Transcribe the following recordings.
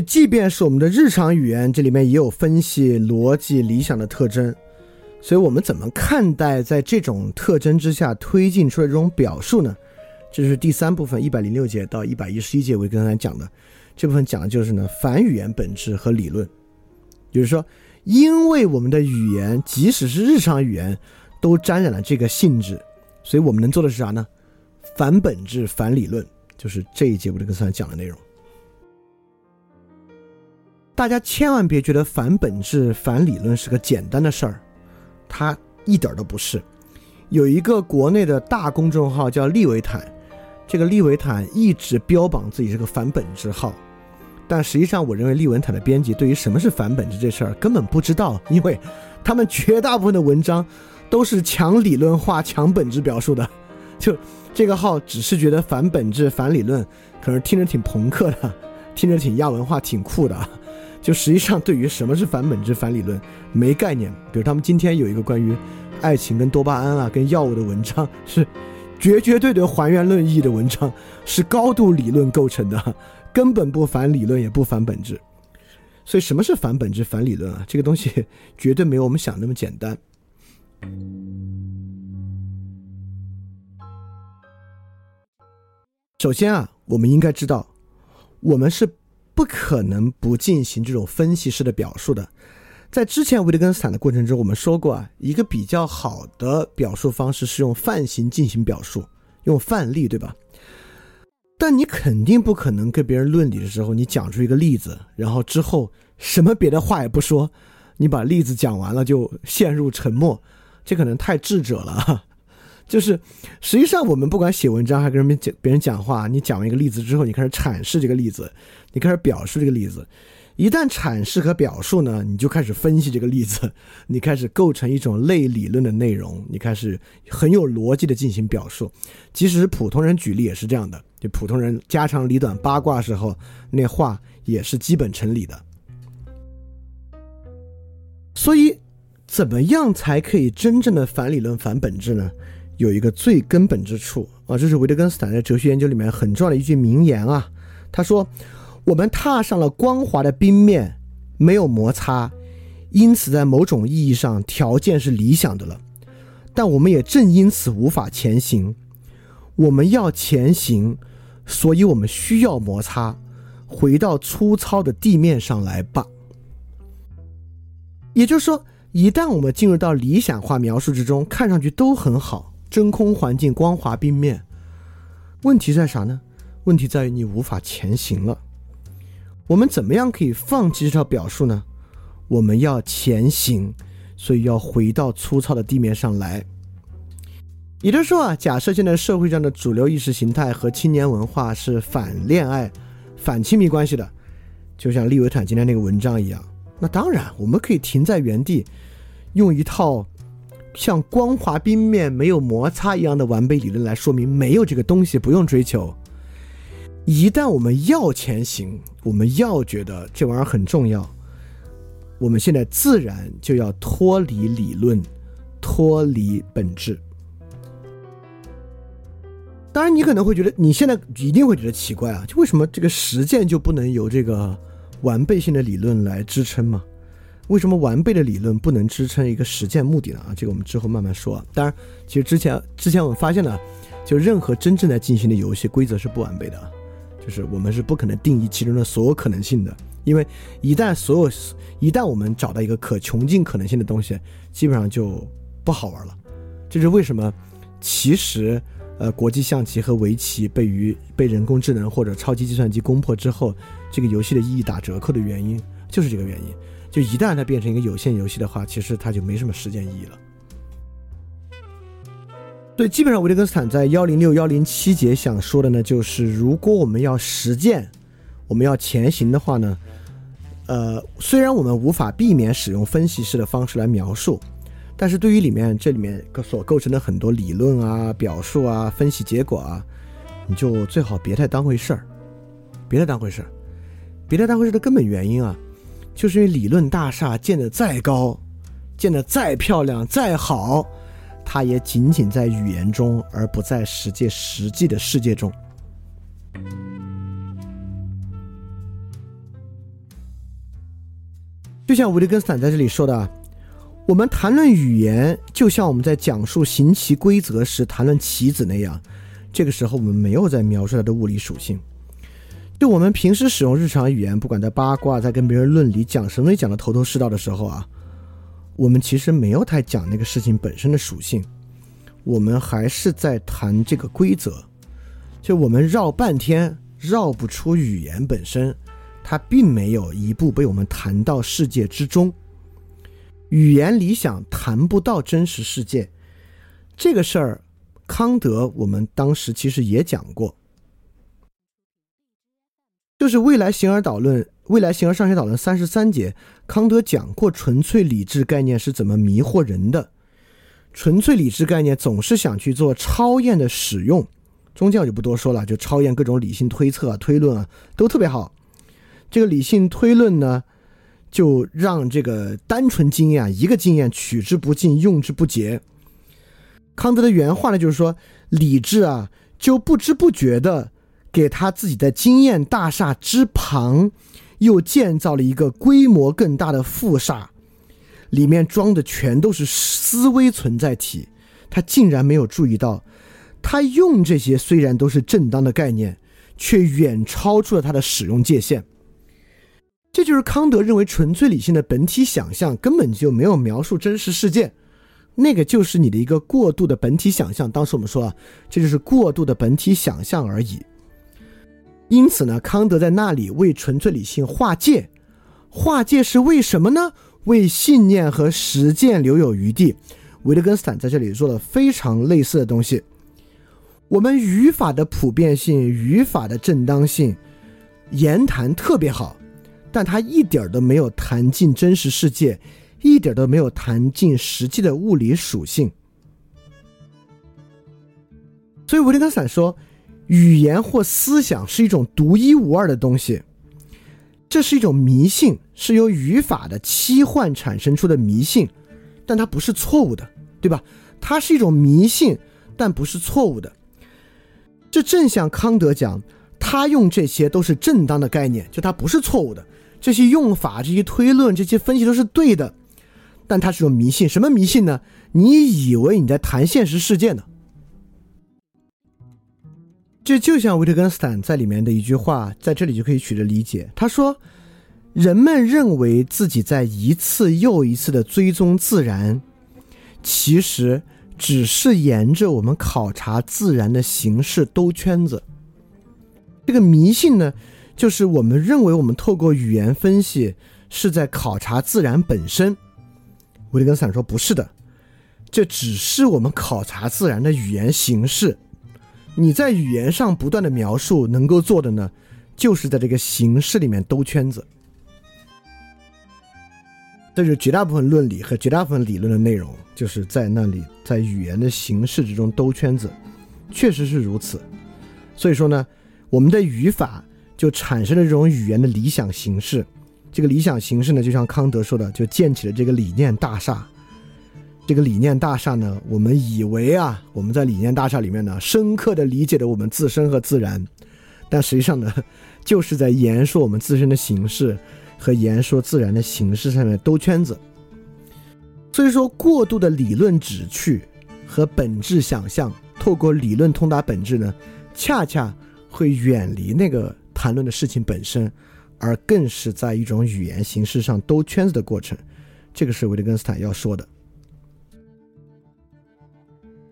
即便是我们的日常语言，这里面也有分析、逻辑、理想的特征。所以我们怎么看待在这种特征之下推进出来这种表述呢？这是第三部分，一百零六节到一百一十一节，我刚才讲的这部分讲的就是呢反语言本质和理论。就是说，因为我们的语言，即使是日常语言，都沾染了这个性质，所以我们能做的是啥呢？反本质、反理论，就是这一节我这个上讲的内容。大家千万别觉得反本质、反理论是个简单的事儿。它一点都不是。有一个国内的大公众号叫利维坦，这个利维坦一直标榜自己是个反本质号，但实际上，我认为利维坦的编辑对于什么是反本质这事儿根本不知道，因为他们绝大部分的文章都是强理论化、强本质表述的。就这个号只是觉得反本质、反理论，可能听着挺朋克的，听着挺亚文化、挺酷的。就实际上对于什么是反本质、反理论没概念。比如他们今天有一个关于爱情跟多巴胺啊、跟药物的文章，是绝绝对对还原论意义的文章，是高度理论构成的，根本不反理论也不反本质。所以什么是反本质、反理论啊？这个东西绝对没有我们想那么简单。首先啊，我们应该知道，我们是。不可能不进行这种分析式的表述的。在之前维特根斯坦的过程中，我们说过啊，一个比较好的表述方式是用范型进行表述，用范例，对吧？但你肯定不可能跟别人论理的时候，你讲出一个例子，然后之后什么别的话也不说，你把例子讲完了就陷入沉默，这可能太智者了。就是，实际上我们不管写文章还跟人们讲别人讲话，你讲完一个例子之后，你开始阐释这个例子，你开始表述这个例子。一旦阐释和表述呢，你就开始分析这个例子，你开始构成一种类理论的内容，你开始很有逻辑的进行表述。即使是普通人举例也是这样的，就普通人家长里短八卦时候，那话也是基本成理的。所以，怎么样才可以真正的反理论、反本质呢？有一个最根本之处啊，这是维特根斯坦在哲学研究里面很重要的一句名言啊。他说：“我们踏上了光滑的冰面，没有摩擦，因此在某种意义上条件是理想的了。但我们也正因此无法前行。我们要前行，所以我们需要摩擦，回到粗糙的地面上来吧。也就是说，一旦我们进入到理想化描述之中，看上去都很好。”真空环境光滑冰面，问题在啥呢？问题在于你无法前行了。我们怎么样可以放弃这套表述呢？我们要前行，所以要回到粗糙的地面上来。也就是说啊，假设现在社会上的主流意识形态和青年文化是反恋爱、反亲密关系的，就像利维坦今天那个文章一样，那当然我们可以停在原地，用一套。像光滑冰面没有摩擦一样的完备理论来说明没有这个东西不用追求。一旦我们要前行，我们要觉得这玩意儿很重要，我们现在自然就要脱离理论，脱离本质。当然，你可能会觉得你现在一定会觉得奇怪啊，就为什么这个实践就不能由这个完备性的理论来支撑吗？为什么完备的理论不能支撑一个实践目的呢？啊，这个我们之后慢慢说。当然，其实之前之前我们发现了，就任何真正在进行的游戏规则是不完备的，就是我们是不可能定义其中的所有可能性的。因为一旦所有一旦我们找到一个可穷尽可能性的东西，基本上就不好玩了。这是为什么？其实，呃，国际象棋和围棋被于被人工智能或者超级计算机攻破之后，这个游戏的意义打折扣的原因，就是这个原因。就一旦它变成一个有限游戏的话，其实它就没什么实践意义了。对，基本上维特根斯坦在幺零六幺零七节想说的呢，就是如果我们要实践，我们要前行的话呢，呃，虽然我们无法避免使用分析式的方式来描述，但是对于里面这里面所构成的很多理论啊、表述啊、分析结果啊，你就最好别太当回事儿，别太当回事儿，别太当回事的根本原因啊。就是因为理论大厦建得再高，建得再漂亮、再好，它也仅仅在语言中，而不在实际实际的世界中。就像维特根斯坦在这里说的，我们谈论语言，就像我们在讲述行棋规则时谈论棋子那样。这个时候，我们没有在描述它的物理属性。就我们平时使用日常语言，不管在八卦，在跟别人论理讲什么讲的头头是道的时候啊，我们其实没有太讲那个事情本身的属性，我们还是在谈这个规则。就我们绕半天绕不出语言本身，它并没有一步被我们谈到世界之中。语言理想谈不到真实世界，这个事儿。康德，我们当时其实也讲过，就是《未来形而导论》《未来形而上学导论》三十三节，康德讲过纯粹理智概念是怎么迷惑人的。纯粹理智概念总是想去做超验的使用，中间我就不多说了，就超验各种理性推测啊、推论啊，都特别好。这个理性推论呢，就让这个单纯经验啊，一个经验取之不尽，用之不竭。康德的原话呢，就是说，理智啊，就不知不觉的给他自己的经验大厦之旁，又建造了一个规模更大的副厦，里面装的全都是思维存在体。他竟然没有注意到，他用这些虽然都是正当的概念，却远超出了他的使用界限。这就是康德认为纯粹理性的本体想象根本就没有描述真实事件。那个就是你的一个过度的本体想象。当时我们说啊，这就是过度的本体想象而已。因此呢，康德在那里为纯粹理性划界，划界是为什么呢？为信念和实践留有余地。维特根斯坦在这里做了非常类似的东西。我们语法的普遍性、语法的正当性，言谈特别好，但他一点都没有谈进真实世界。一点都没有谈进实际的物理属性，所以维特根斯坦说，语言或思想是一种独一无二的东西，这是一种迷信，是由语法的期幻产生出的迷信，但它不是错误的，对吧？它是一种迷信，但不是错误的。这正像康德讲，他用这些都是正当的概念，就它不是错误的，这些用法、这些推论、这些分析都是对的。但它是种迷信，什么迷信呢？你以为你在谈现实世界呢？这就像维特根斯坦在里面的一句话，在这里就可以取得理解。他说：“人们认为自己在一次又一次的追踪自然，其实只是沿着我们考察自然的形式兜圈子。这个迷信呢，就是我们认为我们透过语言分析是在考察自然本身。”维特根斯坦说：“不是的，这只是我们考察自然的语言形式。你在语言上不断的描述，能够做的呢，就是在这个形式里面兜圈子。这是绝大部分论理和绝大部分理论的内容，就是在那里，在语言的形式之中兜圈子，确实是如此。所以说呢，我们的语法就产生了这种语言的理想形式。”这个理想形式呢，就像康德说的，就建起了这个理念大厦。这个理念大厦呢，我们以为啊，我们在理念大厦里面呢，深刻的理解了我们自身和自然，但实际上呢，就是在言说我们自身的形式和言说自然的形式上面兜圈子。所以说，过度的理论旨趣和本质想象，透过理论通达本质呢，恰恰会远离那个谈论的事情本身。而更是在一种语言形式上兜圈子的过程，这个是维特根斯坦要说的。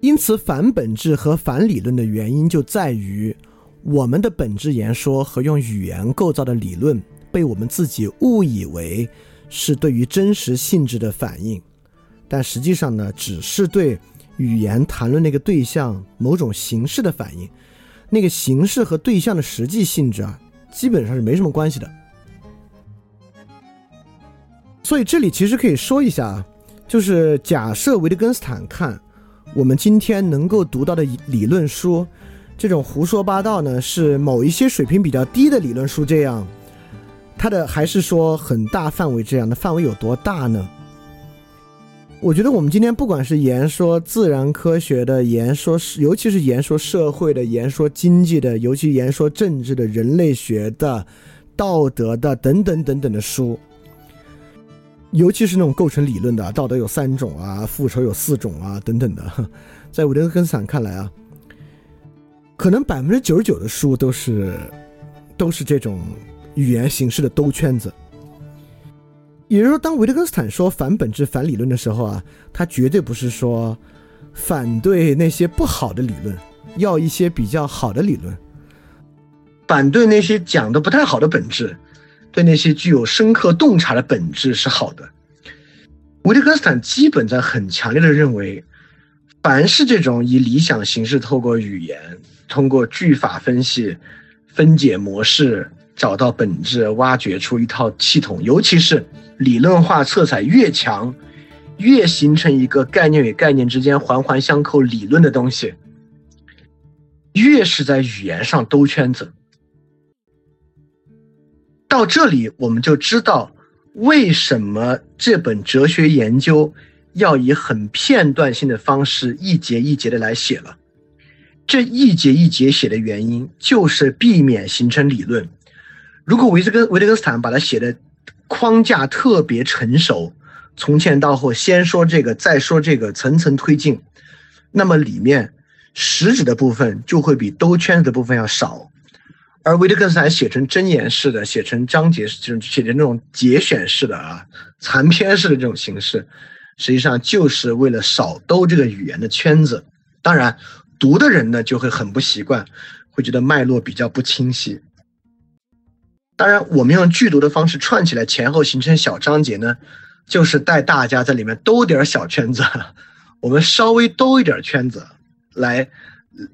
因此，反本质和反理论的原因就在于，我们的本质言说和用语言构造的理论被我们自己误以为是对于真实性质的反应，但实际上呢，只是对语言谈论那个对象某种形式的反应，那个形式和对象的实际性质啊。基本上是没什么关系的，所以这里其实可以说一下啊，就是假设维特根斯坦看我们今天能够读到的理论书，这种胡说八道呢，是某一些水平比较低的理论书这样，它的还是说很大范围这样的范围有多大呢？我觉得我们今天不管是言说自然科学的，言说尤其是言说社会的，言说经济的，尤其言说政治的，人类学的，道德的等等等等的书，尤其是那种构成理论的，道德有三种啊，复仇有四种啊，等等的，在维特根斯坦看来啊，可能百分之九十九的书都是都是这种语言形式的兜圈子。也就是说，当维特根斯坦说反本质、反理论的时候啊，他绝对不是说反对那些不好的理论，要一些比较好的理论，反对那些讲的不太好的本质。对那些具有深刻洞察的本质是好的。维特根斯坦基本在很强烈的认为，凡是这种以理想形式透过语言、通过句法分析、分解模式找到本质、挖掘出一套系统，尤其是理论化色彩越强、越形成一个概念与概念之间环环相扣理论的东西，越是在语言上兜圈子。到这里，我们就知道为什么这本哲学研究要以很片段性的方式一节一节的来写了。这一节一节写的原因，就是避免形成理论。如果维特根维特根斯坦把它写的框架特别成熟，从前到后先说这个，再说这个，层层推进，那么里面实质的部分就会比兜圈子的部分要少。而维特根斯坦写成箴言式的，写成章节式，就是写成那种节选式的啊，残篇式的这种形式，实际上就是为了少兜这个语言的圈子。当然，读的人呢就会很不习惯，会觉得脉络比较不清晰。当然，我们用剧读的方式串起来，前后形成小章节呢，就是带大家在里面兜点小圈子，我们稍微兜一点圈子来。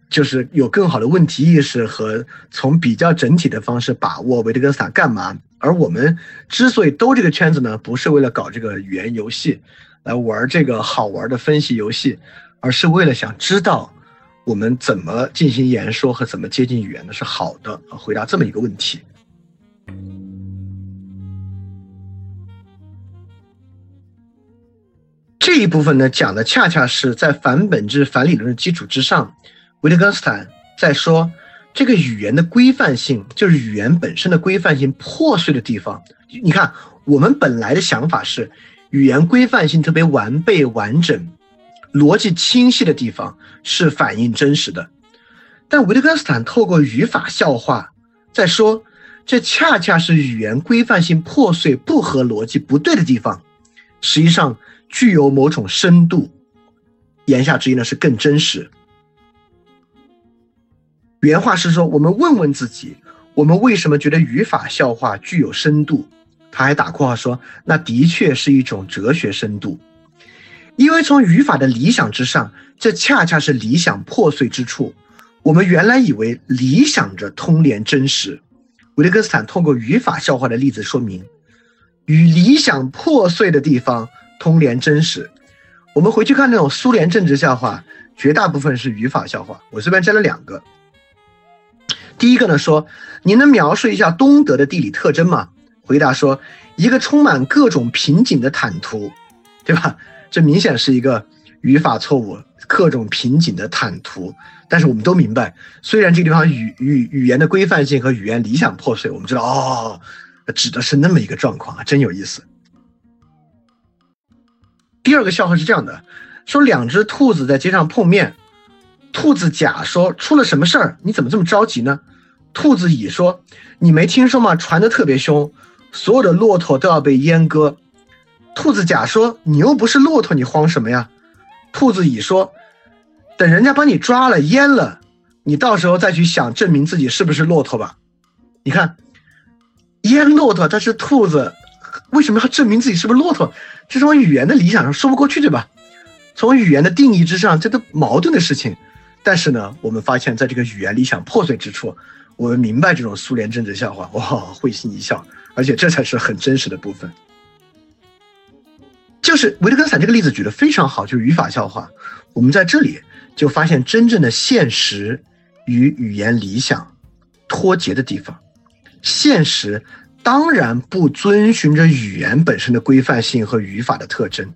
就是有更好的问题意识和从比较整体的方式把握维特根斯坦干嘛？而我们之所以兜这个圈子呢，不是为了搞这个语言游戏，来玩这个好玩的分析游戏，而是为了想知道我们怎么进行言说和怎么接近语言的是好的。回答这么一个问题。这一部分呢，讲的恰恰是在反本质、反理论的基础之上。维特根斯坦在说，这个语言的规范性就是语言本身的规范性破碎的地方。你看，我们本来的想法是，语言规范性特别完备完整、逻辑清晰的地方是反映真实的。但维特根斯坦透过语法笑话在说，这恰恰是语言规范性破碎、不合逻辑、不对的地方，实际上具有某种深度。言下之意呢，是更真实。原话是说：“我们问问自己，我们为什么觉得语法笑话具有深度？”他还打括号说：“那的确是一种哲学深度，因为从语法的理想之上，这恰恰是理想破碎之处。我们原来以为理想着通联真实，维特根斯坦通过语法笑话的例子说明，与理想破碎的地方通联真实。我们回去看那种苏联政治笑话，绝大部分是语法笑话。我这边摘了两个。”第一个呢说，你能描述一下东德的地理特征吗？回答说，一个充满各种瓶颈的坦途，对吧？这明显是一个语法错误，各种瓶颈的坦途。但是我们都明白，虽然这个地方语语语言的规范性和语言理想破碎，我们知道哦，指的是那么一个状况啊，真有意思。第二个笑话是这样的，说两只兔子在街上碰面。兔子甲说：“出了什么事儿？你怎么这么着急呢？”兔子乙说：“你没听说吗？传的特别凶，所有的骆驼都要被阉割。”兔子甲说：“你又不是骆驼，你慌什么呀？”兔子乙说：“等人家把你抓了阉了，你到时候再去想证明自己是不是骆驼吧。”你看，阉骆驼，它是兔子，为什么要证明自己是不是骆驼？这从语言的理想上说不过去，对吧？从语言的定义之上，这都矛盾的事情。但是呢，我们发现，在这个语言理想破碎之处，我们明白这种苏联政治笑话，哇，会心一笑，而且这才是很真实的部分。就是维特根斯坦这个例子举得非常好，就是语法笑话。我们在这里就发现真正的现实与语言理想脱节的地方。现实当然不遵循着语言本身的规范性和语法的特征。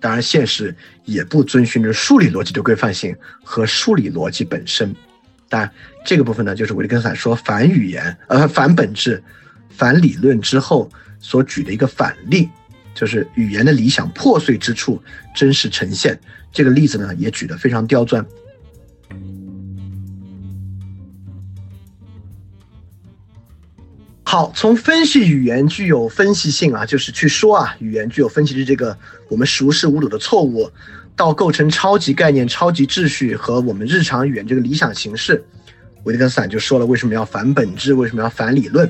当然，现实也不遵循着数理逻辑的规范性和数理逻辑本身。但，这个部分呢，就是维特根斯坦说反语言、呃反本质、反理论之后所举的一个反例。就是语言的理想破碎之处真实呈现。这个例子呢，也举得非常刁钻。好，从分析语言具有分析性啊，就是去说啊，语言具有分析的这个我们熟视无睹的错误，到构成超级概念、超级秩序和我们日常语言这个理想形式，维特根斯坦就说了为什么要反本质，为什么要反理论。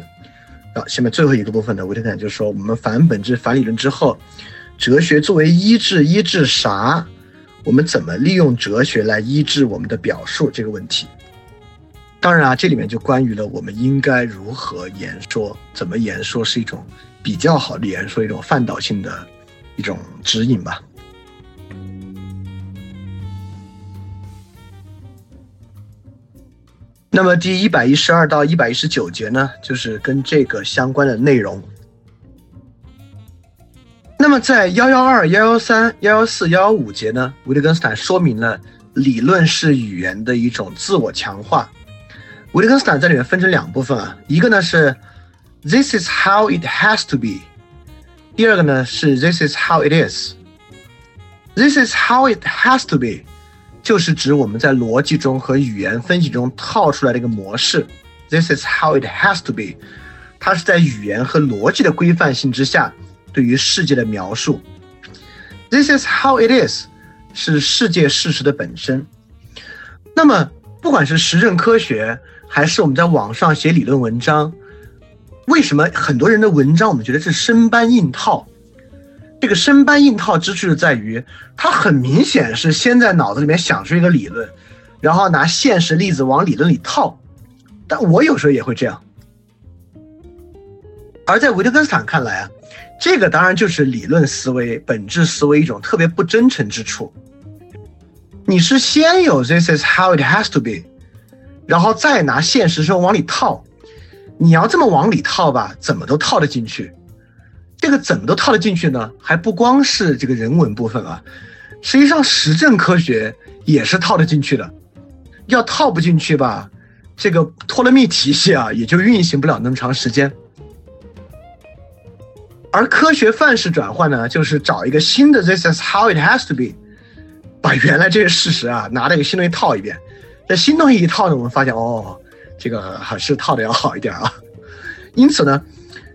啊，下面最后一个部分呢，维特根斯坦就说我们反本质、反理论之后，哲学作为医治，医治啥？我们怎么利用哲学来医治我们的表述这个问题？当然啊，这里面就关于了我们应该如何言说，怎么言说是一种比较好的言说，一种范导性的一种指引吧。那么第一百一十二到一百一十九节呢，就是跟这个相关的内容。那么在幺幺二、幺幺三、幺幺四、幺幺五节呢，维特根斯坦说明了理论是语言的一种自我强化。维特根斯坦在里面分成两部分啊，一个呢是 This is how it has to be，第二个呢是 This is how it is。This is how it has to be，就是指我们在逻辑中和语言分析中套出来的一个模式。This is how it has to be，它是在语言和逻辑的规范性之下对于世界的描述。This is how it is，是世界事实的本身。那么不管是实证科学，还是我们在网上写理论文章，为什么很多人的文章我们觉得是生搬硬套？这个生搬硬套之处在于，他很明显是先在脑子里面想出一个理论，然后拿现实例子往理论里套。但我有时候也会这样。而在维特根斯坦看来啊，这个当然就是理论思维、本质思维一种特别不真诚之处。你是先有 “this is how it has to be”。然后再拿现实生活往里套，你要这么往里套吧，怎么都套得进去。这个怎么都套得进去呢？还不光是这个人文部分啊，实际上实证科学也是套得进去的。要套不进去吧，这个托勒密体系啊，也就运行不了那么长时间。而科学范式转换呢，就是找一个新的 “this is how it has to be”，把原来这些事实啊，拿那个新东西套一遍。这新东西一套呢，我们发现哦，这个还是套的要好一点啊。因此呢，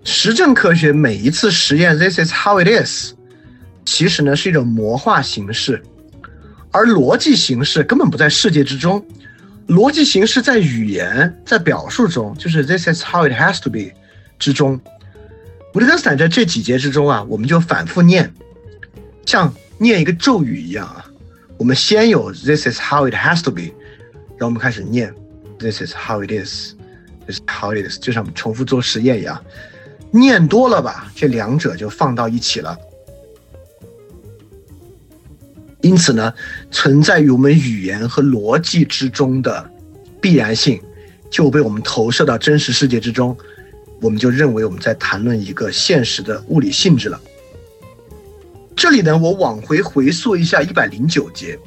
实证科学每一次实验，this is how it is，其实呢是一种魔化形式，而逻辑形式根本不在世界之中，逻辑形式在语言在表述中，就是 this is how it has to be 之中。维特根斯坦在这几节之中啊，我们就反复念，像念一个咒语一样啊，我们先有 this is how it has to be。然后我们开始念，This is how it is. This is how it is，就像重复做实验一样，念多了吧，这两者就放到一起了。因此呢，存在于我们语言和逻辑之中的必然性，就被我们投射到真实世界之中，我们就认为我们在谈论一个现实的物理性质了。这里呢，我往回回溯一下一百零九节。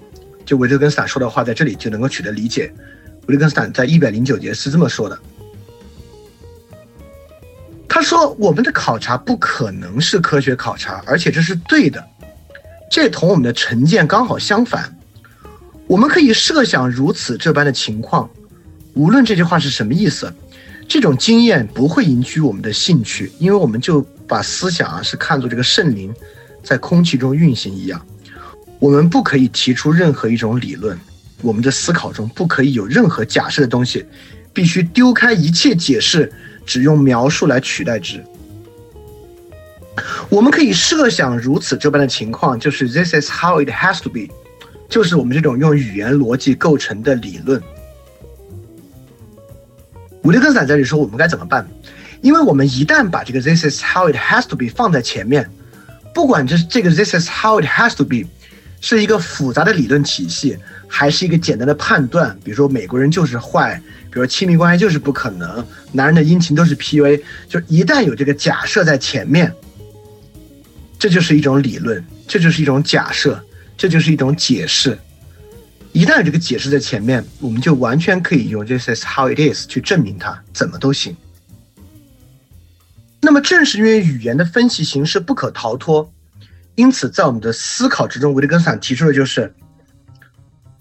就维特根斯坦说的话，在这里就能够取得理解。维特根斯坦在一百零九节是这么说的：“他说，我们的考察不可能是科学考察，而且这是对的。这同我们的成见刚好相反。我们可以设想如此这般的情况，无论这句话是什么意思，这种经验不会引起我们的兴趣，因为我们就把思想啊是看作这个圣灵在空气中运行一样。”我们不可以提出任何一种理论，我们的思考中不可以有任何假设的东西，必须丢开一切解释，只用描述来取代之。我们可以设想如此这般的情况，就是 This is how it has to be，就是我们这种用语言逻辑构成的理论。维特根斯坦在这里说我们该怎么办？因为我们一旦把这个 This is how it has to be 放在前面，不管这这个 This is how it has to be。是一个复杂的理论体系，还是一个简单的判断？比如说美国人就是坏，比如亲密关系就是不可能，男人的阴晴都是 PUA。就一旦有这个假设在前面，这就是一种理论，这就是一种假设，这就是一种解释。一旦有这个解释在前面，我们就完全可以用 “this is how it is” 去证明它，怎么都行。那么正是因为语言的分析形式不可逃脱。因此，在我们的思考之中，维特根斯坦提出的就是，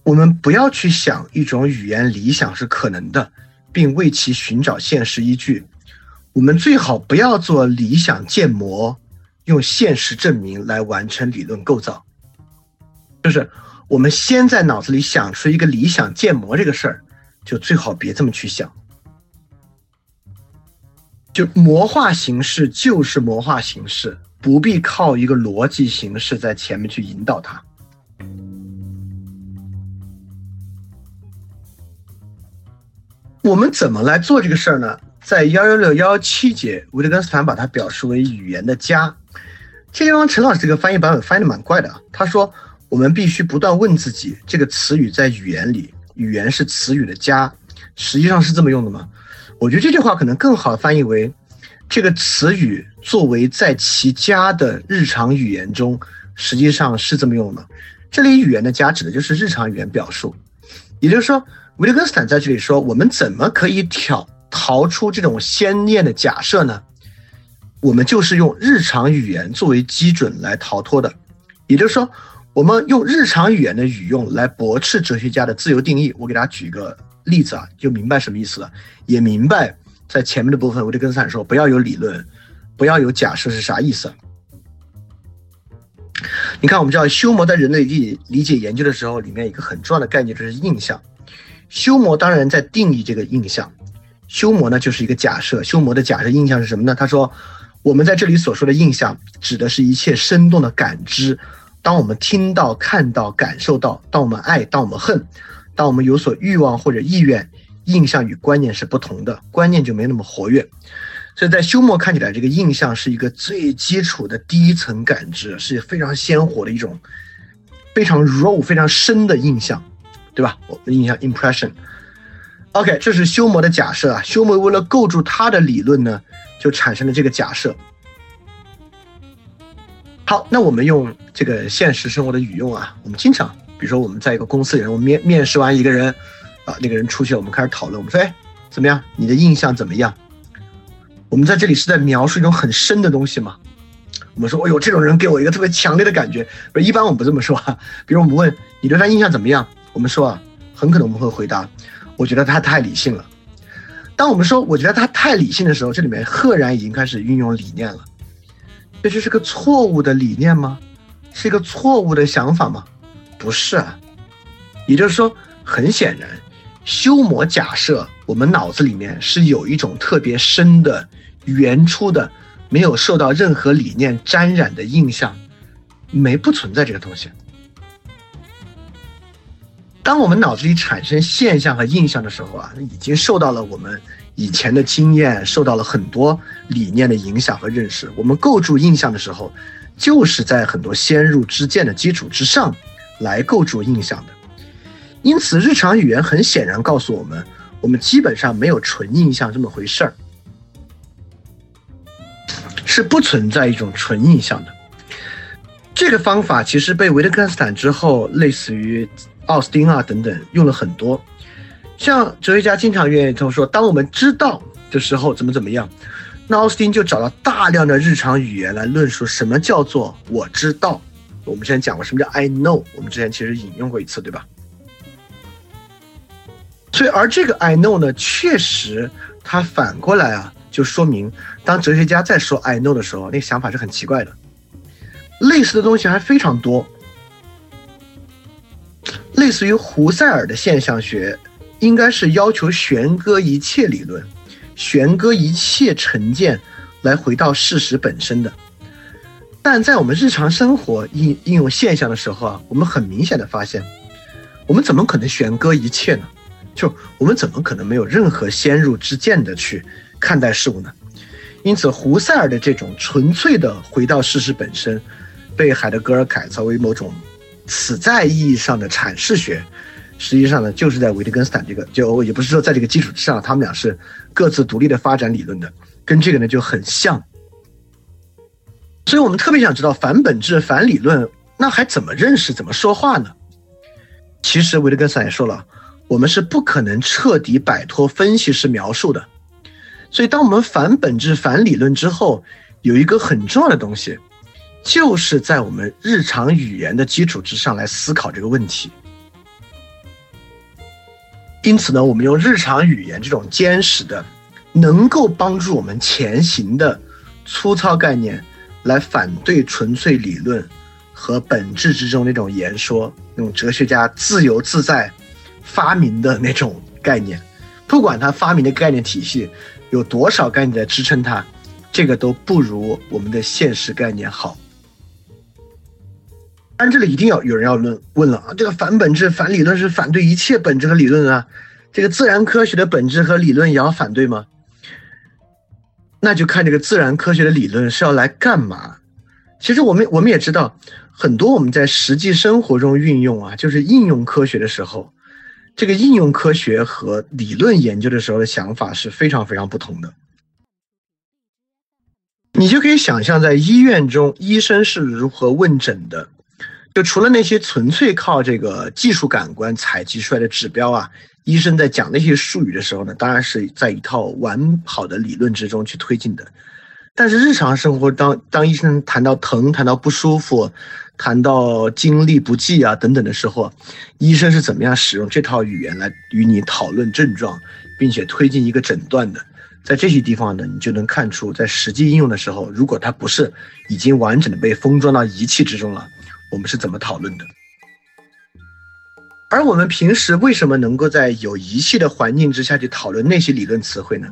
我们不要去想一种语言理想是可能的，并为其寻找现实依据。我们最好不要做理想建模，用现实证明来完成理论构造。就是我们先在脑子里想出一个理想建模这个事儿，就最好别这么去想。就魔化形式就是魔化形式。不必靠一个逻辑形式在前面去引导它。我们怎么来做这个事儿呢？在幺幺六幺幺七节，维特根斯坦把它表示为语言的家。这地方陈老师这个翻译版本翻译的蛮怪的啊。他说，我们必须不断问自己，这个词语在语言里，语言是词语的家，实际上是这么用的吗？我觉得这句话可能更好的翻译为。这个词语作为在其家的日常语言中，实际上是这么用的。这里语言的家指的就是日常语言表述，也就是说，维特根斯坦在这里说，我们怎么可以挑逃出这种先验的假设呢？我们就是用日常语言作为基准来逃脱的，也就是说，我们用日常语言的语用来驳斥哲学家的自由定义。我给大家举个例子啊，就明白什么意思了，也明白。在前面的部分，维特根斯坦说不要有理论，不要有假设是啥意思？你看，我们知道修谟在人类理理解研究的时候，里面一个很重要的概念就是印象。修谟当然在定义这个印象，修谟呢就是一个假设。修谟的假设印象是什么呢？他说，我们在这里所说的印象，指的是一切生动的感知。当我们听到、看到、感受到，当我们爱，当我们恨，当我们有所欲望或者意愿。印象与观念是不同的，观念就没那么活跃，所以在休谟看起来，这个印象是一个最基础的第一层感知，是非常鲜活的一种非常 raw、非常深的印象，对吧？我们印象 impression。OK，这是休谟的假设啊。休谟为了构筑他的理论呢，就产生了这个假设。好，那我们用这个现实生活的语用啊，我们经常，比如说我们在一个公司里，我们面面试完一个人。啊，那个人出去，我们开始讨论。我们说，哎，怎么样？你的印象怎么样？我们在这里是在描述一种很深的东西吗？我们说，哎呦，这种人给我一个特别强烈的感觉。不是，一般我们不这么说啊。比如我们问你对他印象怎么样，我们说啊，很可能我们会回答，我觉得他太理性了。当我们说我觉得他太理性的时候，这里面赫然已经开始运用理念了。这就是个错误的理念吗？是一个错误的想法吗？不是啊。也就是说，很显然。修魔假设，我们脑子里面是有一种特别深的、原初的、没有受到任何理念沾染的印象，没不存在这个东西。当我们脑子里产生现象和印象的时候啊，已经受到了我们以前的经验，受到了很多理念的影响和认识。我们构筑印象的时候，就是在很多先入之见的基础之上来构筑印象的。因此，日常语言很显然告诉我们，我们基本上没有纯印象这么回事儿，是不存在一种纯印象的。这个方法其实被维特根斯坦之后，类似于奥斯汀啊等等用了很多。像哲学家经常愿意这么说：，当我们知道的时候，怎么怎么样？那奥斯汀就找到大量的日常语言来论述什么叫做我知道。我们之前讲过什么叫 I know，我们之前其实引用过一次，对吧？所以，而这个 I know 呢，确实，它反过来啊，就说明，当哲学家在说 I know 的时候，那个想法是很奇怪的。类似的东西还非常多，似于胡塞尔的现象学，应该是要求悬搁一切理论，悬搁一切成见，来回到事实本身的。但在我们日常生活应应用现象的时候啊，我们很明显的发现，我们怎么可能悬搁一切呢？就我们怎么可能没有任何先入之见的去看待事物呢？因此，胡塞尔的这种纯粹的回到事实本身，被海德格尔改造为某种此在意义上的阐释学，实际上呢，就是在维特根斯坦这个，就也不是说在这个基础之上，他们俩是各自独立的发展理论的，跟这个呢就很像。所以我们特别想知道反本质、反理论，那还怎么认识、怎么说话呢？其实维特根斯坦也说了。我们是不可能彻底摆脱分析式描述的，所以当我们反本质、反理论之后，有一个很重要的东西，就是在我们日常语言的基础之上来思考这个问题。因此呢，我们用日常语言这种坚实的、能够帮助我们前行的粗糙概念，来反对纯粹理论和本质之中那种言说、那种哲学家自由自在发明的那种概念。不管他发明的概念体系有多少概念在支撑他，这个都不如我们的现实概念好。但这里一定要有人要论问了啊，这个反本质、反理论是反对一切本质和理论啊，这个自然科学的本质和理论也要反对吗？那就看这个自然科学的理论是要来干嘛。其实我们我们也知道，很多我们在实际生活中运用啊，就是应用科学的时候，这个应用科学和理论研究的时候的想法是非常非常不同的。你就可以想象，在医院中，医生是如何问诊的。就除了那些纯粹靠这个技术感官采集出来的指标啊，医生在讲那些术语的时候呢，当然是在一套完好的理论之中去推进的。但是日常生活当当医生谈到疼、谈到不舒服、谈到精力不济啊等等的时候，医生是怎么样使用这套语言来与你讨论症状，并且推进一个诊断的？在这些地方呢，你就能看出，在实际应用的时候，如果它不是已经完整的被封装到仪器之中了。我们是怎么讨论的？而我们平时为什么能够在有仪器的环境之下去讨论那些理论词汇呢？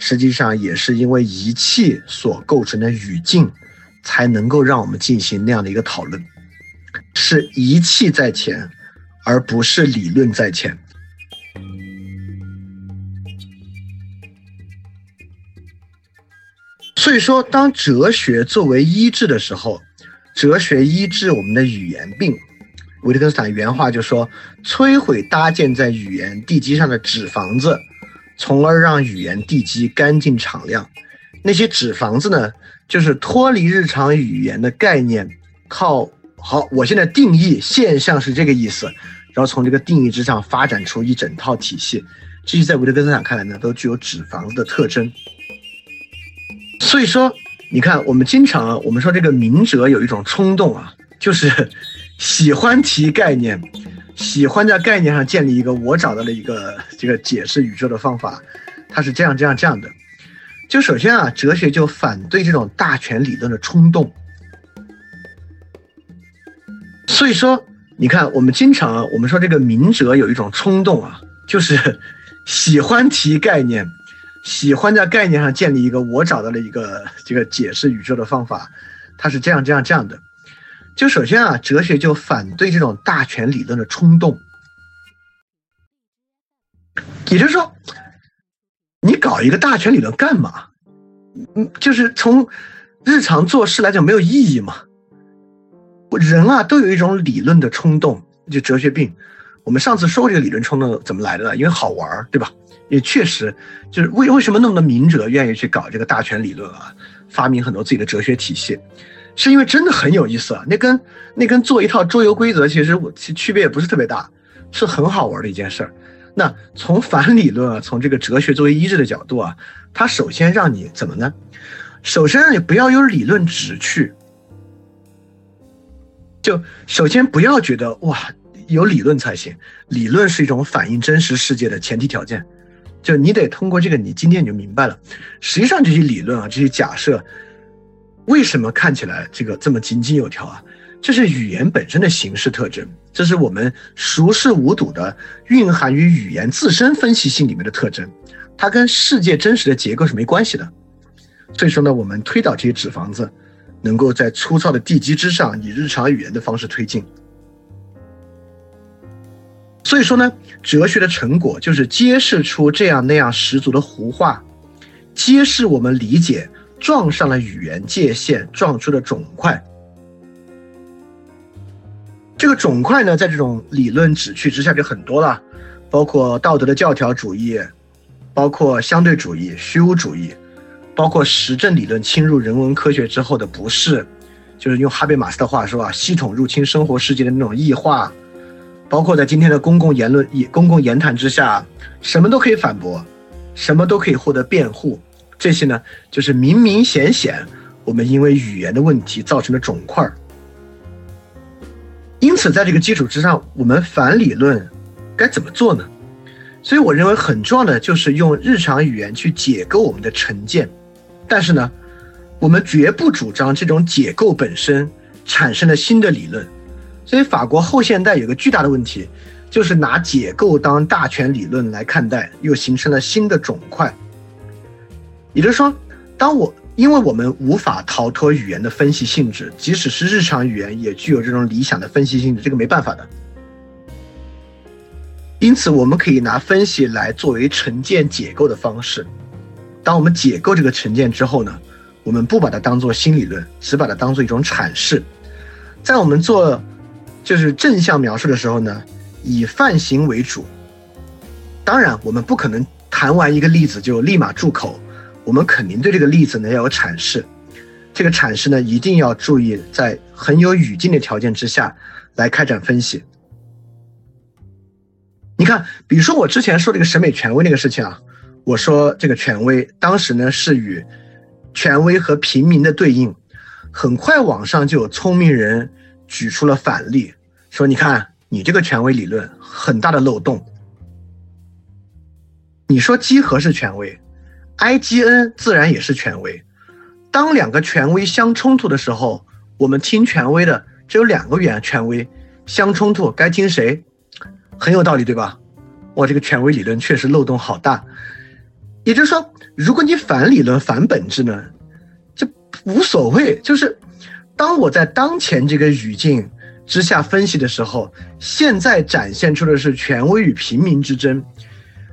实际上也是因为仪器所构成的语境，才能够让我们进行那样的一个讨论。是仪器在前，而不是理论在前。所以说，当哲学作为医治的时候。哲学医治我们的语言病，维特根斯坦原话就说：“摧毁搭建在语言地基上的纸房子，从而让语言地基干净敞亮。那些纸房子呢，就是脱离日常语言的概念，靠好，我现在定义现象是这个意思，然后从这个定义之上发展出一整套体系。这些在维特根斯坦看来呢，都具有纸房子的特征。所以说。”你看，我们经常，我们说这个明哲有一种冲动啊，就是 喜欢提概念，喜欢在概念上建立一个我找到了一个这个解释宇宙的方法，它是这样这样这样的。就首先啊，哲学就反对这种大权理论的冲动。所以说，你看，我们经常，我们说这个明哲有一种冲动啊，就是喜欢提概念。喜欢在概念上建立一个我找到了一个 这个解释宇宙的方法，它是这样这样这样的。就首先啊，哲学就反对这种大权理论的冲动，也就是说，你搞一个大权理论干嘛？嗯，就是从日常做事来讲没有意义嘛。人啊都有一种理论的冲动，就哲学病。我们上次说过这个理论冲动怎么来的呢？因为好玩儿，对吧？也确实，就是为为什么那么多明哲愿意去搞这个大权理论啊，发明很多自己的哲学体系，是因为真的很有意思啊。那跟那跟做一套桌游规则，其实其区别也不是特别大，是很好玩的一件事儿。那从反理论啊，从这个哲学作为医治的角度啊，它首先让你怎么呢？首先让你不要有理论直去，就首先不要觉得哇有理论才行，理论是一种反映真实世界的前提条件。就你得通过这个，你今天你就明白了。实际上这些理论啊，这些假设，为什么看起来这个这么井井有条啊？这是语言本身的形式特征，这是我们熟视无睹的蕴含于语言自身分析性里面的特征，它跟世界真实的结构是没关系的。所以说呢，我们推导这些纸房子，能够在粗糙的地基之上，以日常语言的方式推进。所以说呢，哲学的成果就是揭示出这样那样十足的胡话，揭示我们理解撞上了语言界限，撞出了肿块。这个肿块呢，在这种理论指去之下就很多了，包括道德的教条主义，包括相对主义、虚无主义，包括实证理论侵入人文科学之后的不适，就是用哈贝马斯的话说啊，系统入侵生活世界的那种异化。包括在今天的公共言论、公共言谈之下，什么都可以反驳，什么都可以获得辩护，这些呢，就是明明显显我们因为语言的问题造成的肿块。因此，在这个基础之上，我们反理论该怎么做呢？所以，我认为很重要的就是用日常语言去解构我们的成见。但是呢，我们绝不主张这种解构本身产生了新的理论。所以，法国后现代有个巨大的问题，就是拿解构当大权理论来看待，又形成了新的肿块。也就是说，当我因为我们无法逃脱语言的分析性质，即使是日常语言也具有这种理想的分析性质，这个没办法的。因此，我们可以拿分析来作为成见解构的方式。当我们解构这个成见之后呢，我们不把它当做新理论，只把它当做一种阐释。在我们做就是正向描述的时候呢，以泛型为主。当然，我们不可能谈完一个例子就立马住口。我们肯定对这个例子呢要有阐释，这个阐释呢一定要注意在很有语境的条件之下来开展分析。你看，比如说我之前说这个审美权威那个事情啊，我说这个权威当时呢是与权威和平民的对应，很快网上就有聪明人举出了反例，说你看你这个权威理论很大的漏洞，你说集合是权威。IGN 自然也是权威。当两个权威相冲突的时候，我们听权威的只有两个原权威相冲突，该听谁？很有道理，对吧？我这个权威理论确实漏洞好大。也就是说，如果你反理论、反本质呢，就无所谓。就是当我在当前这个语境之下分析的时候，现在展现出的是权威与平民之争，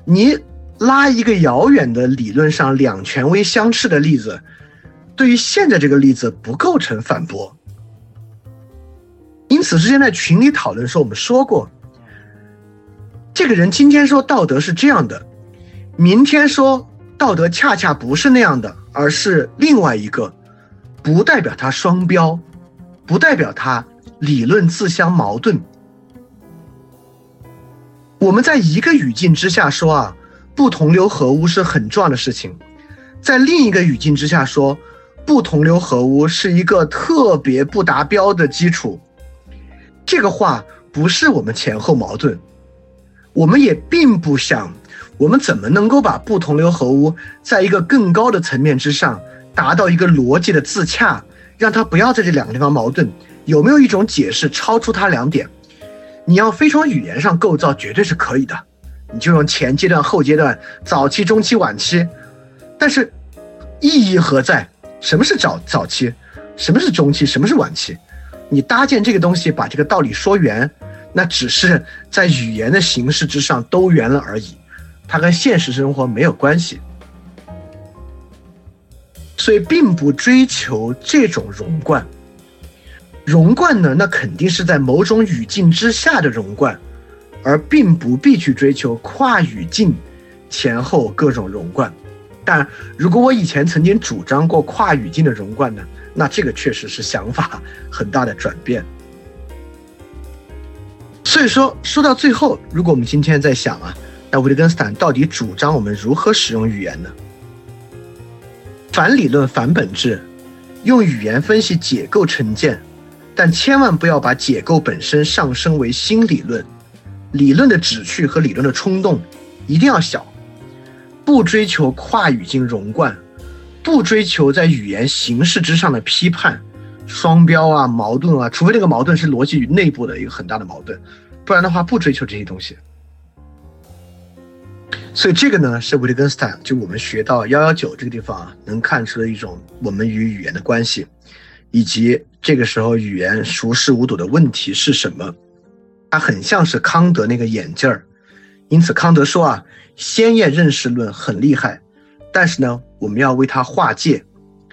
你。拉一个遥远的理论上两权威相斥的例子，对于现在这个例子不构成反驳。因此之前在群里讨论说，我们说过，这个人今天说道德是这样的，明天说道德恰恰不是那样的，而是另外一个，不代表他双标，不代表他理论自相矛盾。我们在一个语境之下说啊。不同流合污是很重要的事情，在另一个语境之下说，不同流合污是一个特别不达标的基础。这个话不是我们前后矛盾，我们也并不想，我们怎么能够把不同流合污在一个更高的层面之上达到一个逻辑的自洽，让他不要在这两个地方矛盾？有没有一种解释超出他两点？你要非从语言上构造，绝对是可以的。你就用前阶段、后阶段、早期、中期、晚期，但是意义何在？什么是早早期？什么是中期？什么是晚期？你搭建这个东西，把这个道理说圆，那只是在语言的形式之上兜圆了而已，它跟现实生活没有关系。所以，并不追求这种融贯。融贯呢，那肯定是在某种语境之下的融贯。而并不必去追求跨语境前后各种融贯，但如果我以前曾经主张过跨语境的融贯呢，那这个确实是想法 很大的转变。所以说，说到最后，如果我们今天在想啊，那维特根斯坦到底主张我们如何使用语言呢？反理论、反本质，用语言分析解构成见，但千万不要把解构本身上升为新理论。理论的旨趣和理论的冲动一定要小，不追求跨语境融贯，不追求在语言形式之上的批判、双标啊、矛盾啊，除非这个矛盾是逻辑与内部的一个很大的矛盾，不然的话不追求这些东西。所以这个呢，是维特根斯坦就我们学到幺幺九这个地方啊，能看出的一种我们与语言的关系，以及这个时候语言熟视无睹的问题是什么。他很像是康德那个眼镜儿，因此康德说啊，先验认识论很厉害，但是呢，我们要为它划界，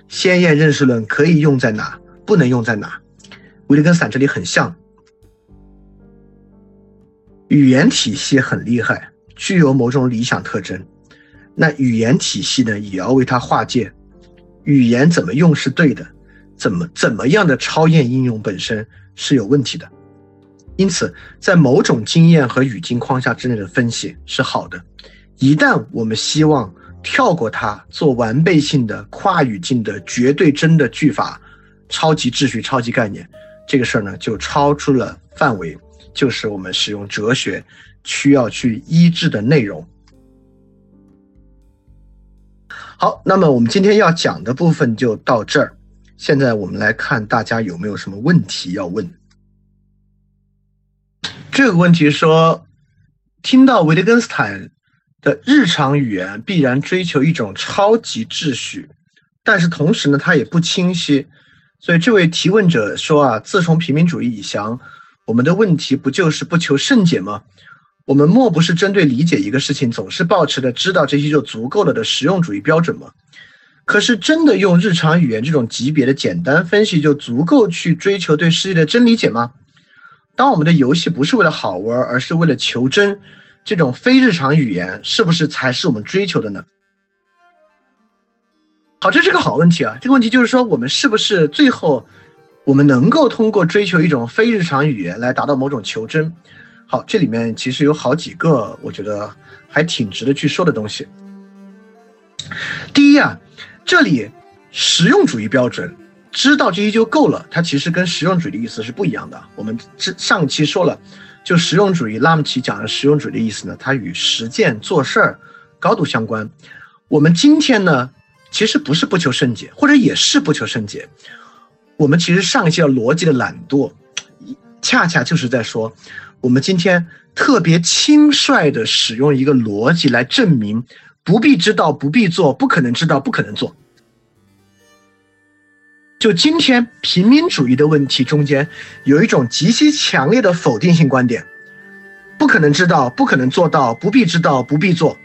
先验认识论可以用在哪，不能用在哪。维特根斯坦这里很像，语言体系很厉害，具有某种理想特征，那语言体系呢，也要为它划界，语言怎么用是对的，怎么怎么样的超验应用本身是有问题的。因此，在某种经验和语境框架之内的分析是好的。一旦我们希望跳过它，做完备性的跨语境的绝对真的句法，超级秩序、超级概念，这个事儿呢就超出了范围，就是我们使用哲学需要去医治的内容。好，那么我们今天要讲的部分就到这儿。现在我们来看大家有没有什么问题要问。这个问题说，听到维特根斯坦的日常语言必然追求一种超级秩序，但是同时呢，它也不清晰。所以这位提问者说啊，自从平民主义以降，我们的问题不就是不求甚解吗？我们莫不是针对理解一个事情，总是保持着知道这些就足够了的实用主义标准吗？可是真的用日常语言这种级别的简单分析就足够去追求对世界的真理解吗？当我们的游戏不是为了好玩，而是为了求真，这种非日常语言是不是才是我们追求的呢？好，这是个好问题啊！这个问题就是说，我们是不是最后我们能够通过追求一种非日常语言来达到某种求真？好，这里面其实有好几个我觉得还挺值得去说的东西。第一啊。这里实用主义标准，知道这些就够了。它其实跟实用主义的意思是不一样的。我们这上期说了，就实用主义，拉姆齐讲的实用主义的意思呢，它与实践做事儿高度相关。我们今天呢，其实不是不求甚解，或者也是不求甚解。我们其实上一期的逻辑的懒惰，恰恰就是在说，我们今天特别轻率的使用一个逻辑来证明。不必知道，不必做，不可能知道，不可能做。就今天平民主义的问题中间，有一种极其强烈的否定性观点：不可能知道，不可能做到，不必知道，不必做。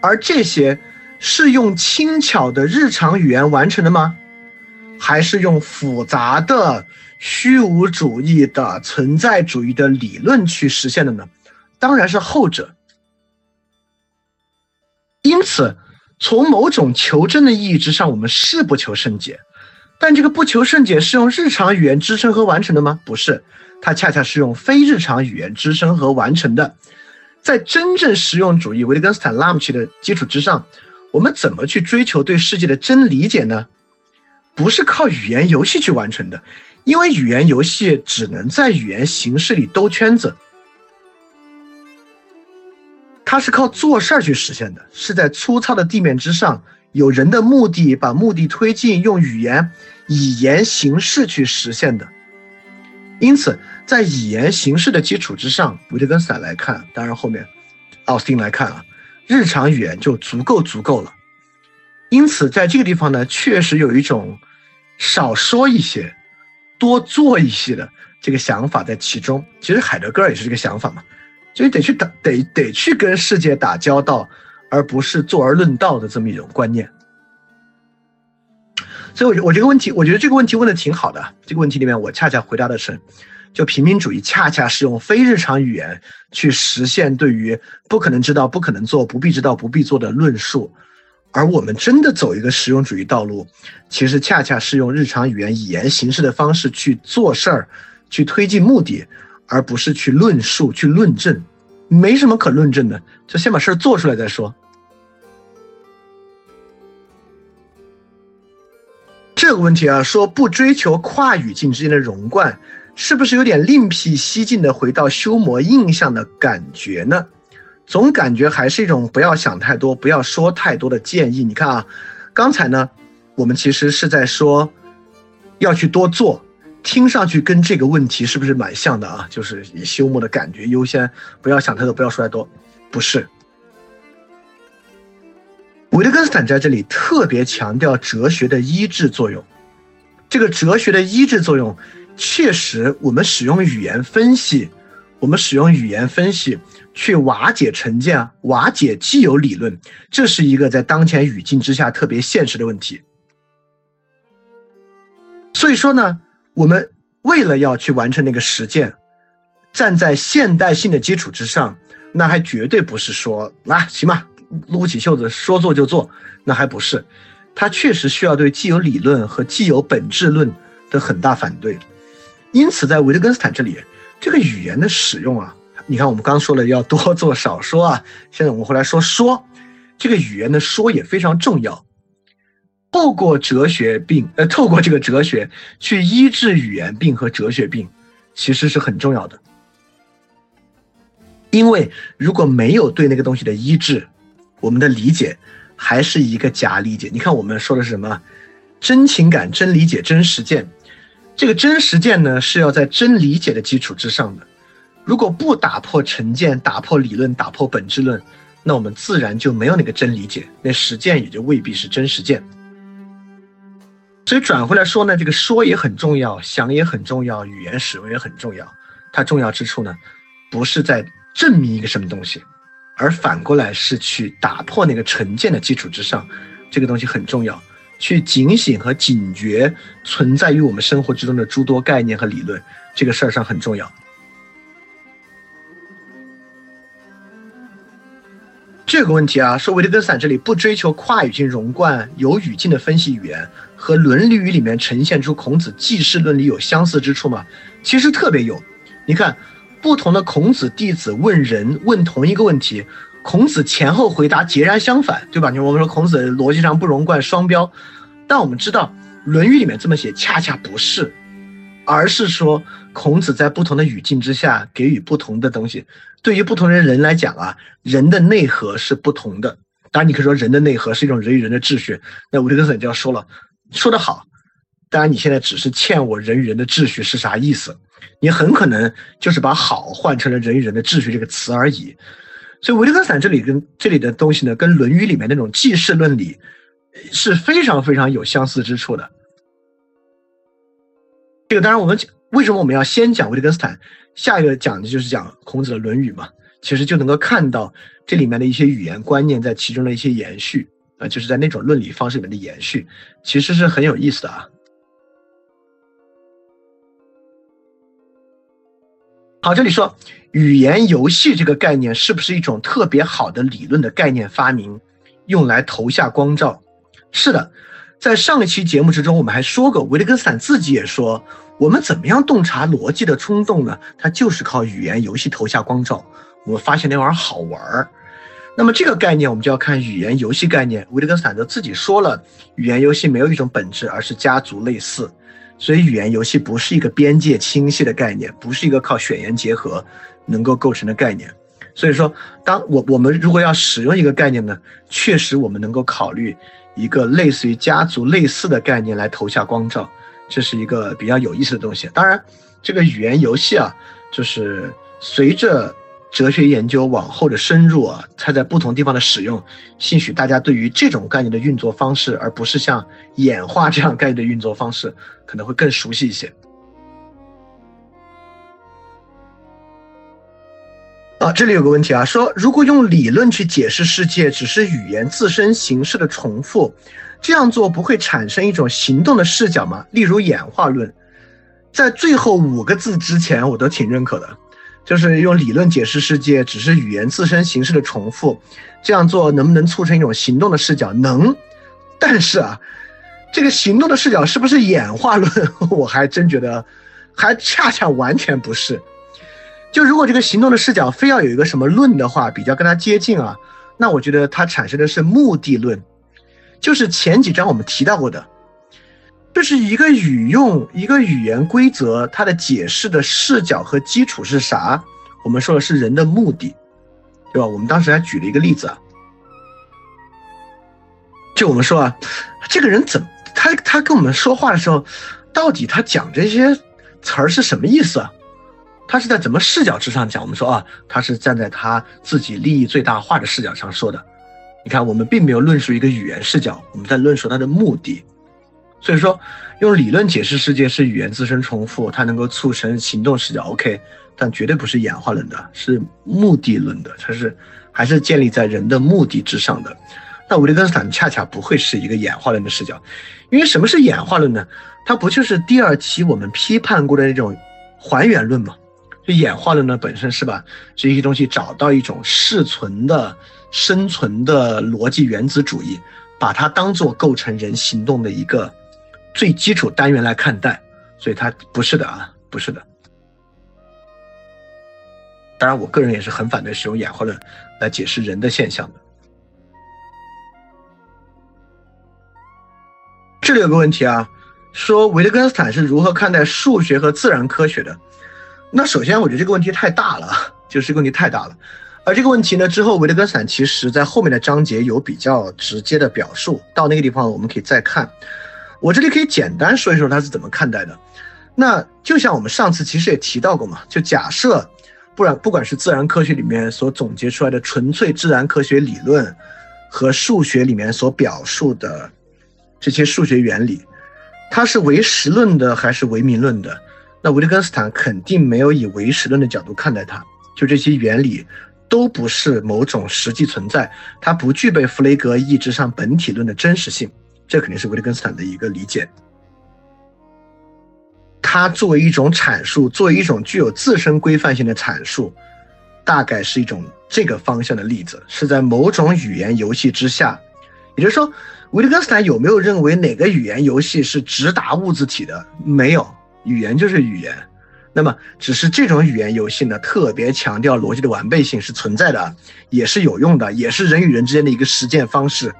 而这些是用轻巧的日常语言完成的吗？还是用复杂的虚无主义的存在主义的理论去实现的呢？当然是后者。因此，从某种求真的意义之上，我们是不求甚解，但这个不求甚解是用日常语言支撑和完成的吗？不是，它恰恰是用非日常语言支撑和完成的。在真正实用主义维特根斯坦拉姆齐的基础之上，我们怎么去追求对世界的真理解呢？不是靠语言游戏去完成的，因为语言游戏只能在语言形式里兜圈子。它是靠做事儿去实现的，是在粗糙的地面之上，有人的目的，把目的推进，用语言、以言形式去实现的。因此，在以言形式的基础之上，维特根斯坦来看，当然后面奥斯汀来看啊，日常语言就足够足够了。因此，在这个地方呢，确实有一种少说一些，多做一些的这个想法在其中。其实海德格尔也是这个想法嘛。就是得去打，得得去跟世界打交道，而不是坐而论道的这么一种观念。所以，我我这个问题，我觉得这个问题问的挺好的。这个问题里面，我恰恰回答的是，就平民主义恰恰是用非日常语言去实现对于不可能知道、不可能做、不必知道、不必做的论述，而我们真的走一个实用主义道路，其实恰恰是用日常语言、语言形式的方式去做事儿，去推进目的。而不是去论述、去论证，没什么可论证的，就先把事儿做出来再说。这个问题啊，说不追求跨语境之间的融贯，是不是有点另辟蹊径的回到修磨印象的感觉呢？总感觉还是一种不要想太多、不要说太多的建议。你看啊，刚才呢，我们其实是在说要去多做。听上去跟这个问题是不是蛮像的啊？就是以休谟的感觉优先，不要想太多，不要说太多。不是，维特根斯坦在这里特别强调哲学的医治作用。这个哲学的医治作用，确实，我们使用语言分析，我们使用语言分析去瓦解成见啊，瓦解既有理论，这是一个在当前语境之下特别现实的问题。所以说呢。我们为了要去完成那个实践，站在现代性的基础之上，那还绝对不是说啊，行吧，撸起袖子说做就做，那还不是，它确实需要对既有理论和既有本质论的很大反对。因此，在维特根斯坦这里，这个语言的使用啊，你看我们刚说了要多做少说啊，现在我们回来说说，这个语言的说也非常重要。透过哲学病，呃，透过这个哲学去医治语言病和哲学病，其实是很重要的。因为如果没有对那个东西的医治，我们的理解还是一个假理解。你看，我们说的是什么？真情感、真理解、真实践。这个真实践呢，是要在真理解的基础之上的。如果不打破成见、打破理论、打破本质论，那我们自然就没有那个真理解，那实践也就未必是真实践。所以转回来说呢，这个说也很重要，想也很重要，语言使用也很重要。它重要之处呢，不是在证明一个什么东西，而反过来是去打破那个成见的基础之上，这个东西很重要。去警醒和警觉存在于我们生活之中的诸多概念和理论，这个事儿上很重要。这个问题啊，说维特根斯坦这里不追求跨语境融贯、有语境的分析语言，和《论语》里面呈现出孔子记事论理有相似之处吗？其实特别有。你看，不同的孔子弟子问人问同一个问题。孔子前后回答截然相反，对吧？你我们说孔子逻辑上不融贯、双标，但我们知道《论语》里面这么写，恰恰不是，而是说孔子在不同的语境之下给予不同的东西。对于不同的人来讲啊，人的内核是不同的。当然，你可以说人的内核是一种人与人的秩序。那维特根斯坦就要说了，说得好。当然，你现在只是欠我人与人的秩序是啥意思？你很可能就是把好换成了人与人的秩序这个词而已。所以维特根斯坦这里跟这里的东西呢，跟《论语》里面那种记事论理是非常非常有相似之处的。这个当然，我们为什么我们要先讲维特根斯坦，下一个讲的就是讲孔子的《论语》嘛？其实就能够看到这里面的一些语言观念在其中的一些延续啊，就是在那种论理方式里面的延续，其实是很有意思的啊。好，这里说。语言游戏这个概念是不是一种特别好的理论的概念发明，用来投下光照？是的，在上一期节目之中，我们还说过，维特根斯坦自己也说，我们怎么样洞察逻辑的冲动呢？他就是靠语言游戏投下光照。我们发现那玩意儿好玩儿。那么这个概念，我们就要看语言游戏概念。维特根斯坦则自己说了，语言游戏没有一种本质，而是家族类似。所以语言游戏不是一个边界清晰的概念，不是一个靠选言结合。能够构成的概念，所以说，当我我们如果要使用一个概念呢，确实我们能够考虑一个类似于家族类似的概念来投下光照，这是一个比较有意思的东西。当然，这个语言游戏啊，就是随着哲学研究往后的深入啊，它在不同地方的使用，兴许大家对于这种概念的运作方式，而不是像演化这样概念的运作方式，可能会更熟悉一些。啊，这里有个问题啊，说如果用理论去解释世界，只是语言自身形式的重复，这样做不会产生一种行动的视角吗？例如演化论，在最后五个字之前，我都挺认可的，就是用理论解释世界，只是语言自身形式的重复，这样做能不能促成一种行动的视角？能，但是啊，这个行动的视角是不是演化论？我还真觉得，还恰恰完全不是。就如果这个行动的视角非要有一个什么论的话，比较跟它接近啊，那我觉得它产生的是目的论，就是前几章我们提到过的，就是一个语用一个语言规则，它的解释的视角和基础是啥？我们说的是人的目的，对吧？我们当时还举了一个例子啊，就我们说啊，这个人怎他他跟我们说话的时候，到底他讲这些词儿是什么意思啊？他是在怎么视角之上讲？我们说啊，他是站在他自己利益最大化的视角上说的。你看，我们并没有论述一个语言视角，我们在论述它的目的。所以说，用理论解释世界是语言自身重复，它能够促成行动视角。OK，但绝对不是演化论的，是目的论的，它是还是建立在人的目的之上的。那维特根斯坦恰恰不会是一个演化论的视角，因为什么是演化论呢？它不就是第二期我们批判过的那种还原论吗？这演化论呢本身是把这些东西找到一种适存的生存的逻辑原子主义把它当做构成人行动的一个最基础单元来看待。所以它不是的啊不是的。当然我个人也是很反对使用演化论来解释人的现象的。这里有个问题啊说维特根斯坦是如何看待数学和自然科学的？那首先，我觉得这个问题太大了，就是这个问题太大了。而这个问题呢，之后维特根斯坦其实在后面的章节有比较直接的表述，到那个地方我们可以再看。我这里可以简单说一说他是怎么看待的。那就像我们上次其实也提到过嘛，就假设，不然不管是自然科学里面所总结出来的纯粹自然科学理论，和数学里面所表述的这些数学原理，它是唯实论的还是唯名论的？那维特根斯坦肯定没有以唯实论的角度看待它，就这些原理都不是某种实际存在，它不具备弗雷格意志上本体论的真实性，这肯定是维特根斯坦的一个理解。它作为一种阐述，作为一种具有自身规范性的阐述，大概是一种这个方向的例子，是在某种语言游戏之下。也就是说，维特根斯坦有没有认为哪个语言游戏是直达物自体的？没有，语言就是语言。那么，只是这种语言游戏呢，特别强调逻辑的完备性是存在的，也是有用的，也是人与人之间的一个实践方式。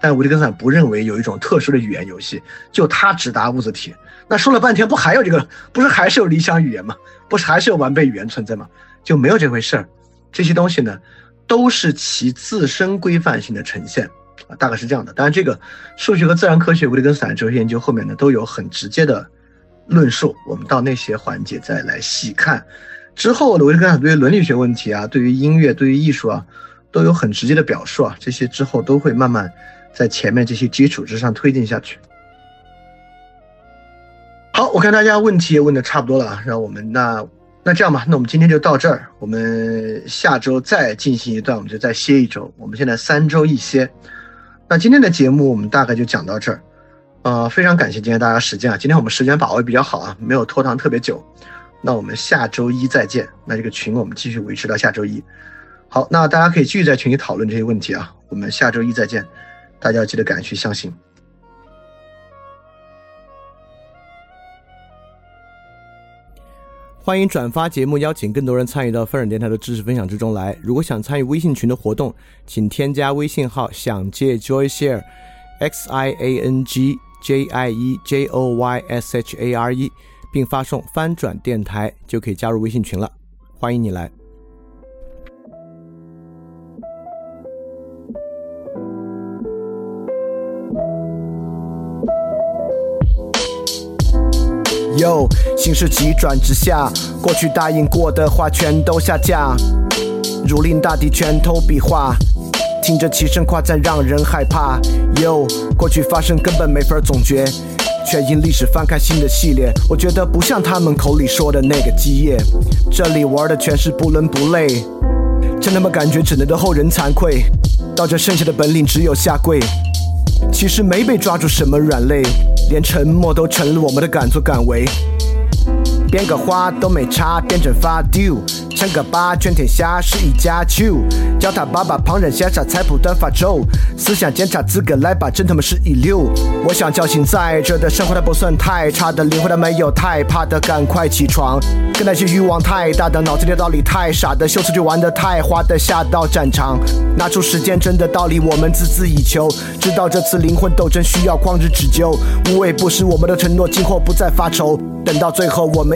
但维特根斯坦不认为有一种特殊的语言游戏，就它直达物自体。那说了半天，不还有这个？不是还是有理想语言吗？不是还是有完备语言存在吗？就没有这回事儿。这些东西呢，都是其自身规范性的呈现啊，大概是这样的。当然，这个数学和自然科学、维特根斯坦哲学研究后面呢，都有很直接的论述。我们到那些环节再来细看。之后的维特根斯坦对于伦理学问题啊，对于音乐、对于艺术啊，都有很直接的表述啊。这些之后都会慢慢在前面这些基础之上推进下去。好，我看大家问题也问的差不多了啊，让我们那那这样吧，那我们今天就到这儿，我们下周再进行一段，我们就再歇一周。我们现在三周一歇，那今天的节目我们大概就讲到这儿，呃，非常感谢今天大家时间啊，今天我们时间把握比较好啊，没有拖堂特别久。那我们下周一再见，那这个群我们继续维持到下周一。好，那大家可以继续在群里讨论这些问题啊，我们下周一再见，大家要记得赶去相信。欢迎转发节目，邀请更多人参与到风尔电台的知识分享之中来。如果想参与微信群的活动，请添加微信号“想借 Joy Share”，X I A N G J I E J O Y S H A R E，并发送“翻转电台”就可以加入微信群了。欢迎你来。哟，形势急转直下，过去答应过的话全都下架，如临大敌，拳头比划，听着齐声夸赞让人害怕。哟，过去发生根本没法总结，却因历史翻开新的系列。我觉得不像他们口里说的那个基业，这里玩的全是不伦不类，真他妈感觉只能对后人惭愧，到这剩下的本领只有下跪。其实没被抓住什么软肋，连沉默都成了我们的敢作敢为。编个花都没差，变成发丢。称个八，全天下是一家球。叫他爸爸，旁人羡煞，菜谱短发愁。思想检查资格来吧，真他妈是一流。我想叫醒在这的生活，它不算太差的灵魂，它没有太怕的，赶快起床。跟那些欲望太大的，脑子里道理太傻的，秀词就玩的太花的，下到战场，拿出时间真的道理，我们孜孜以求。知道这次灵魂斗争需要旷日持久，无畏不是我们的承诺，今后不再发愁。等到最后，我们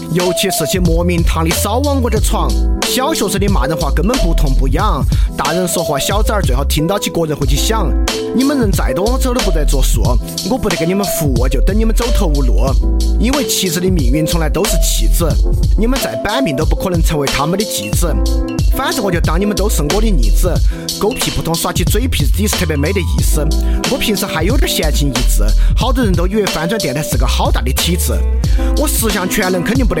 尤其是些莫名堂的少往我这闯。小学生的骂人话根本不痛不痒，大人说话小崽儿最好听到起个人会去想。你们人再多，我走都不得作数，我不得给你们服务，就等你们走投无路。因为妻子的命运从来都是弃子，你们再板命都不可能成为他们的继子。反正我就当你们都是我的逆子，狗屁不通耍起嘴皮子，也是特别没得意思。我平时还有点闲情逸致，好多人都以为翻转电台是个好大的体制。我十项全能肯定不得